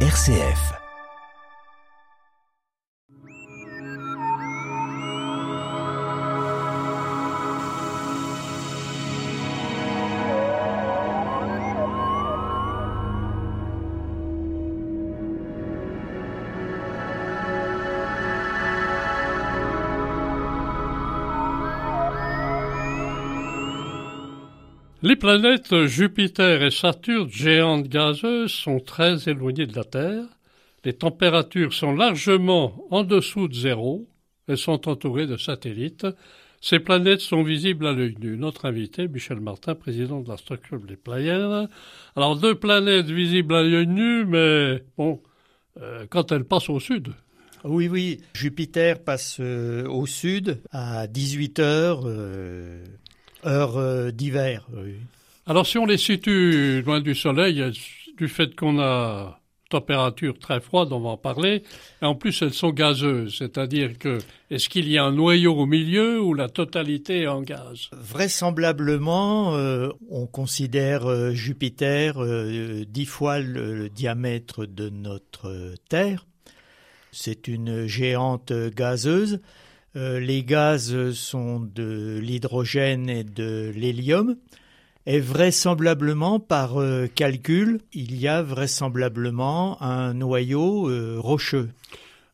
RCF. Les planètes Jupiter et Saturne, géantes gazeuses, sont très éloignées de la Terre. Les températures sont largement en dessous de zéro. Elles sont entourées de satellites. Ces planètes sont visibles à l'œil nu. Notre invité, Michel Martin, président de l'Astroclub des Pléiades. Alors, deux planètes visibles à l'œil nu, mais bon, euh, quand elles passent au sud. Oui, oui. Jupiter passe euh, au sud à 18 heures. Euh, heure euh, d'hiver. Alors si on les situe loin du soleil, du fait qu'on a température très froide, on va en parler, et en plus elles sont gazeuses, c'est-à-dire que est-ce qu'il y a un noyau au milieu ou la totalité est en gaz? Vraisemblablement, euh, on considère euh, Jupiter dix fois le, diamètre de notre Terre. C'est une géante gazeuse. Euh, les gaz sont de l'hydrogène et de l'hélium. Et vraisemblablement, par euh, calcul, il y a vraisemblablement un noyau euh, rocheux.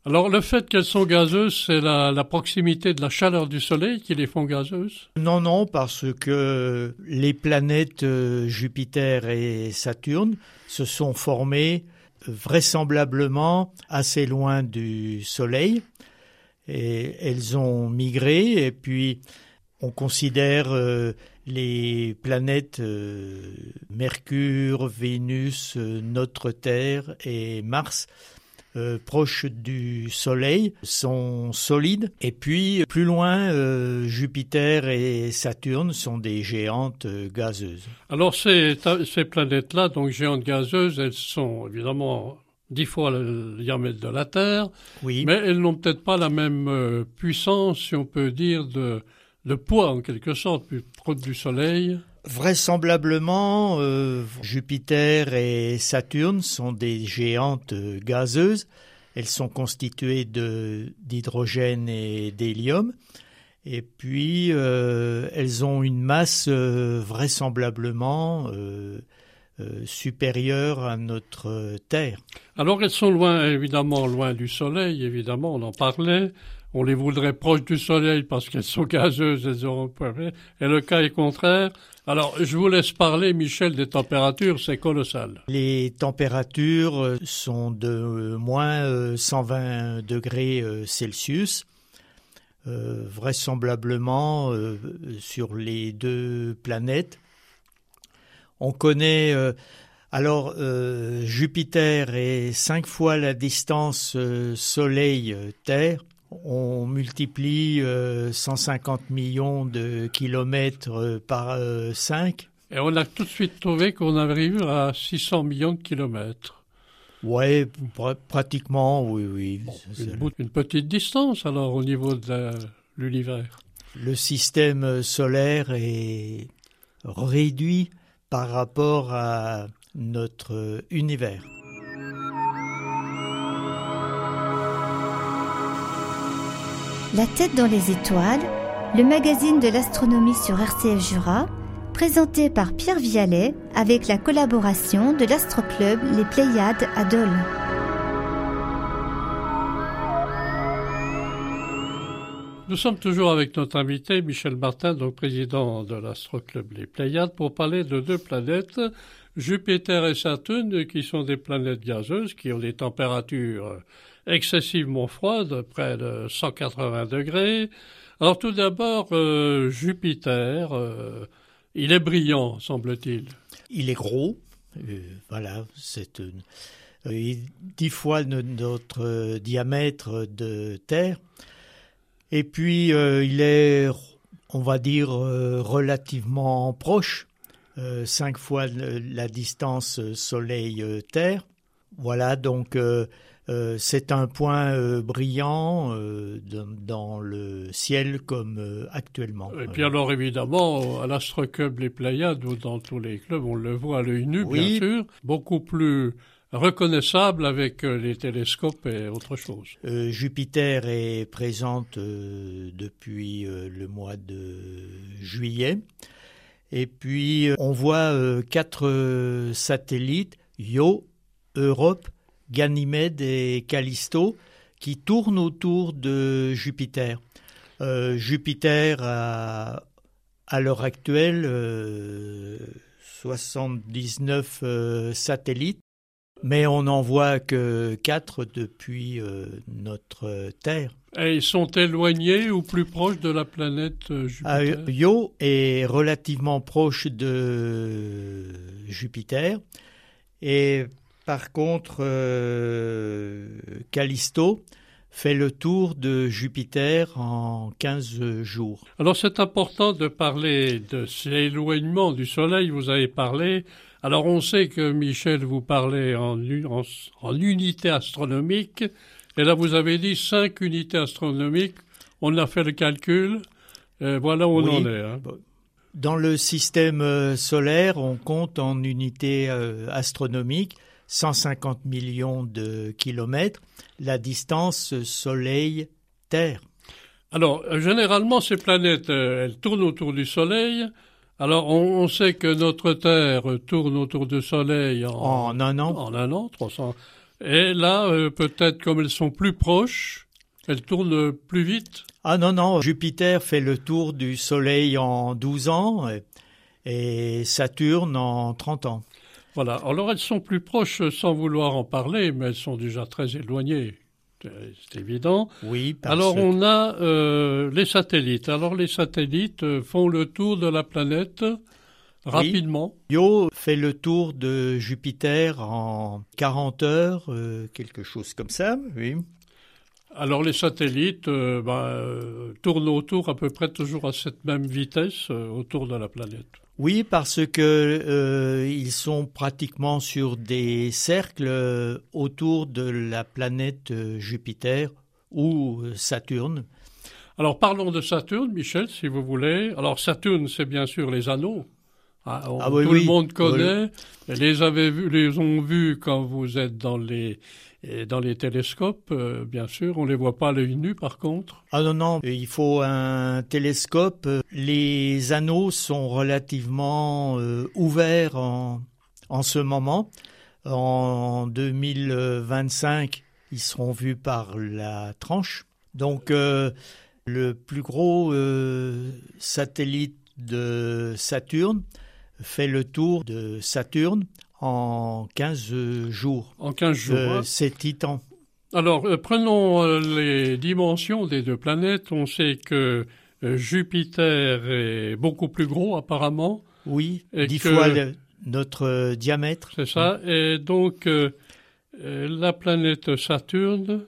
Alors le fait qu'elles sont gazeuses, c'est la, proximité de la chaleur du Soleil qui les font gazeuses? Non, non, parce que les planètes Jupiter et Saturne se sont formées vraisemblablement assez loin du Soleil et elles ont migré et puis on considère euh, les planètes euh, Mercure, Vénus, euh, notre Terre et Mars proches du Soleil sont solides et puis plus loin Jupiter et Saturne sont des géantes gazeuses. Alors ces, ces planètes-là, donc géantes gazeuses, elles sont évidemment dix fois le diamètre de la Terre, oui. mais elles n'ont peut-être pas la même euh, puissance, si on peut dire, de, de poids en quelque sorte, plus proche du Soleil. Vraisemblablement, euh, Jupiter et Saturne sont des géantes euh, gazeuses. Elles sont constituées d'hydrogène et d'hélium. Et puis, elles ont une masse vraisemblablement euh, supérieure à notre Terre. Alors elles sont loin, évidemment, loin du Soleil, évidemment, on en parlait. On les voudrait proches du Soleil parce qu'elles sont gazeuses, elles auront Et le cas est contraire. Alors, je vous laisse parler, Michel, des températures, c'est colossal. Les températures sont de moins 120 degrés Celsius. Euh, vraisemblablement euh, sur les deux planètes. On connaît euh, alors euh, Jupiter est cinq fois la distance euh, Soleil-Terre. On multiplie 150 millions de kilomètres par 5. Et on a tout de suite trouvé qu'on arrive à 600 millions de kilomètres. Oui, pratiquement, oui, oui. une, une, petite distance alors au niveau de l'univers. Le système solaire est réduit par rapport à notre univers. La tête dans les étoiles, le magazine de l'astronomie sur RCF Jura, présenté par Pierre Vialet avec la collaboration de l'astroclub Les Pléiades à Dole. Nous sommes toujours avec notre invité Michel Martin, donc président de l'Astroclub Les Pléiades, pour parler de deux planètes, Jupiter et Saturne, qui sont des planètes gazeuses, qui ont des températures excessivement froides, près de 180 degrés. Alors tout d'abord, euh, Jupiter, euh, il est brillant, semble-t-il. Il est gros, euh, voilà, c'est dix fois notre diamètre de Terre. Et puis, euh, il est, on va dire, euh, relativement proche, euh, cinq fois la distance Soleil-Terre. Voilà, donc c'est un point brillant dans le ciel comme actuellement. Et puis alors évidemment, à l'Astroclub Les Pléiades ou dans tous les clubs, on le voit à l'œil nu, bien sûr, beaucoup plus reconnaissable avec les télescopes et autre chose. Jupiter est présente depuis le mois de juillet. Et puis, on voit quatre satellites, Io, Europe, Ganymède et Callisto, qui tournent autour de Jupiter. Euh, Jupiter a, à l'heure actuelle, 79 euh, euh, satellites, mais on n'en voit que 4 depuis notre Terre. Et ils sont éloignés ou plus proches de la planète Jupiter ah, Io est relativement proche de Jupiter et par contre, euh, Callisto fait le tour de Jupiter en 15 jours. Alors c'est important de parler de ces éloignements du Soleil, vous avez parlé. Alors on sait que Michel vous parlait en, en, unités astronomiques, et là vous avez dit 5 unités astronomiques, on a fait le calcul, et voilà où on en est. Hein. Dans le système euh, solaire, on compte en unités euh, astronomiques 150 millions de kilomètres, la distance Soleil-Terre. Alors, généralement, ces planètes, euh, elles tournent autour du Soleil. Alors, on, sait que notre Terre tourne autour du Soleil en, un an. En un an, 300. Et là, euh, peut-être comme elles sont plus proches, elles tournent plus vite. Ah non, non, Jupiter fait le tour du Soleil en 12 ans et Saturne en 30 ans. Voilà. Alors elles sont plus proches sans vouloir en parler, mais elles sont déjà très éloignées. C'est évident. Oui. Alors on a euh, les satellites. Alors les satellites euh, font le tour de la planète rapidement. Io fait le tour de Jupiter en 40 heures, euh, quelque chose comme ça. Oui. Alors les satellites bah, tournent autour à peu près toujours à cette même vitesse autour de la planète. Oui, parce que euh, ils sont pratiquement sur des cercles euh, autour de la planète euh, Jupiter ou Saturne. Alors parlons de Saturne, Michel, si vous voulez. Alors Saturne, c'est bien sûr les anneaux. Ah, ah tout le monde connaît. Les avez vus, les ont vus quand vous êtes dans les et dans les télescopes, euh, bien sûr, on ne les voit pas à l'œil nu par contre. Ah non, non, il faut un télescope. Les anneaux sont relativement euh, ouverts en, en ce moment. En 2025, ils seront vus par la tranche. Donc, euh, le plus gros satellite de Saturne fait le tour de Saturne en 15 jours. En 15 jours. Hein. C'est Titan. Alors, euh, prenons euh, les dimensions des deux planètes. On sait que euh, Jupiter est beaucoup plus gros apparemment. Oui, dix fois notre diamètre. C'est ça. Et donc, la planète Saturne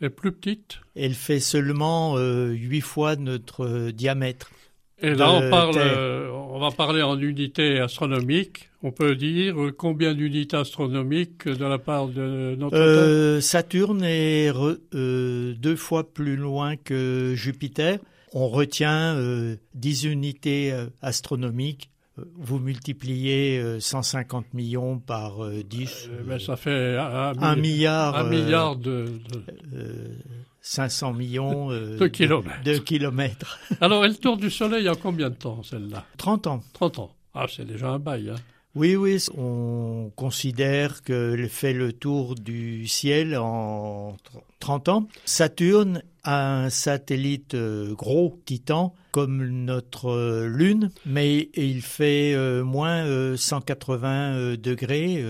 est plus petite. Elle fait seulement huit fois notre diamètre. Et là, on, parle, on va parler en unités astronomiques. On peut dire combien d'unités astronomiques de la part de notre euh, Saturne est euh, deux fois plus loin que Jupiter. On retient euh, 10 unités euh, astronomiques. Vous multipliez 150 millions par 10. Ben, ça fait un, milliard. Un milliard de 500 millions euh, de, kilomètres. de, kilomètres. Alors, elle tourne du Soleil en combien de temps, celle-là? 30 ans. 30 ans. Ah, c'est déjà un bail. Hein. Oui, oui, on considère qu'elle fait le tour du ciel en 30 ans. Saturne a un satellite euh, gros, Titan, comme notre euh, Lune, mais il fait moins 180 degrés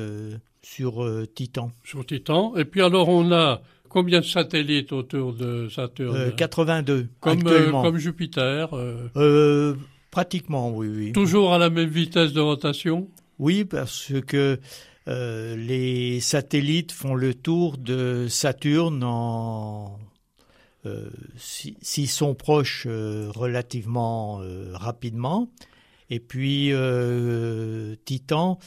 sur Titan. Sur Titan. Et puis alors, on a Combien de satellites autour de Saturne? 82 euh, comme, euh, comme Jupiter euh... Pratiquement, oui, oui. Toujours à la même vitesse de rotation? Oui, parce que les satellites font le tour de Saturne en s'ils sont proches relativement rapidement. Et puis Titan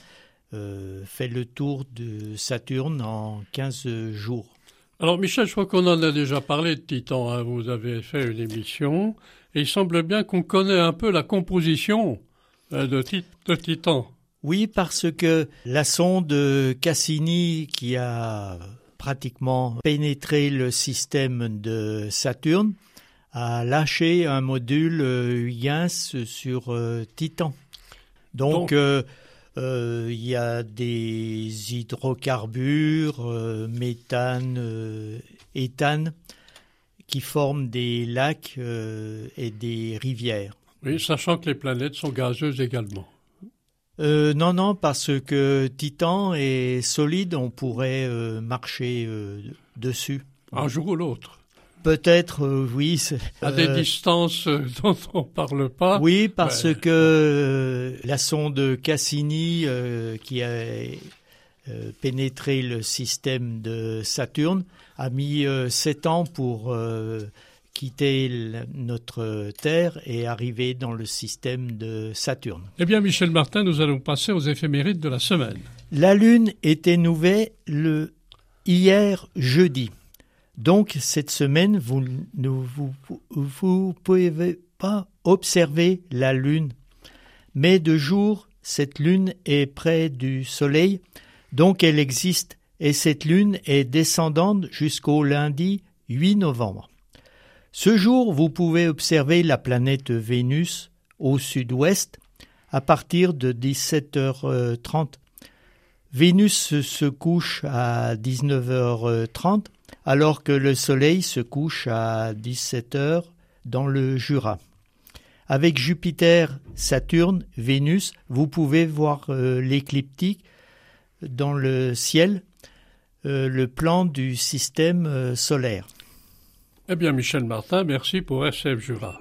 fait le tour de Saturne en 15 jours. Alors Michel, je crois qu'on en a déjà parlé de Titan. Hein. Vous avez fait une émission et il semble bien qu'on connaît un peu la composition euh, de, Titan. Oui, parce que la sonde Cassini qui a pratiquement pénétré le système de Saturne a lâché un module Huygens sur Titan. Donc, euh, euh, il y a des hydrocarbures, euh, méthane, éthane, qui forment des lacs et des rivières. Oui, sachant que les planètes sont gazeuses également. Non, non, parce que Titan est solide, on pourrait marcher dessus. Un jour ou l'autre. Peut-être, euh, oui. À des euh, distances euh, dont on ne parle pas. Oui, parce que la sonde Cassini, qui a pénétré le système de Saturne, a mis sept ans pour quitter notre Terre et arriver dans le système de Saturne. Eh bien, Michel Martin, nous allons passer aux éphémérides de la semaine. La Lune était nouvelle le hier jeudi. Donc cette semaine, vous ne vous, pouvez pas observer la Lune. Mais de jour, cette Lune est près du Soleil, donc elle existe, et cette Lune est descendante jusqu'au lundi 8 novembre. Ce jour, vous pouvez observer la planète Vénus au sud-ouest à partir de 17h30. Vénus se couche à 19h30 alors que le soleil se couche à 17 heures dans le Jura. Avec Jupiter, Saturne, Vénus, vous pouvez voir euh, l'écliptique dans le ciel, euh, le plan du système euh, solaire. Eh bien, Michel Martin, merci pour SF Jura.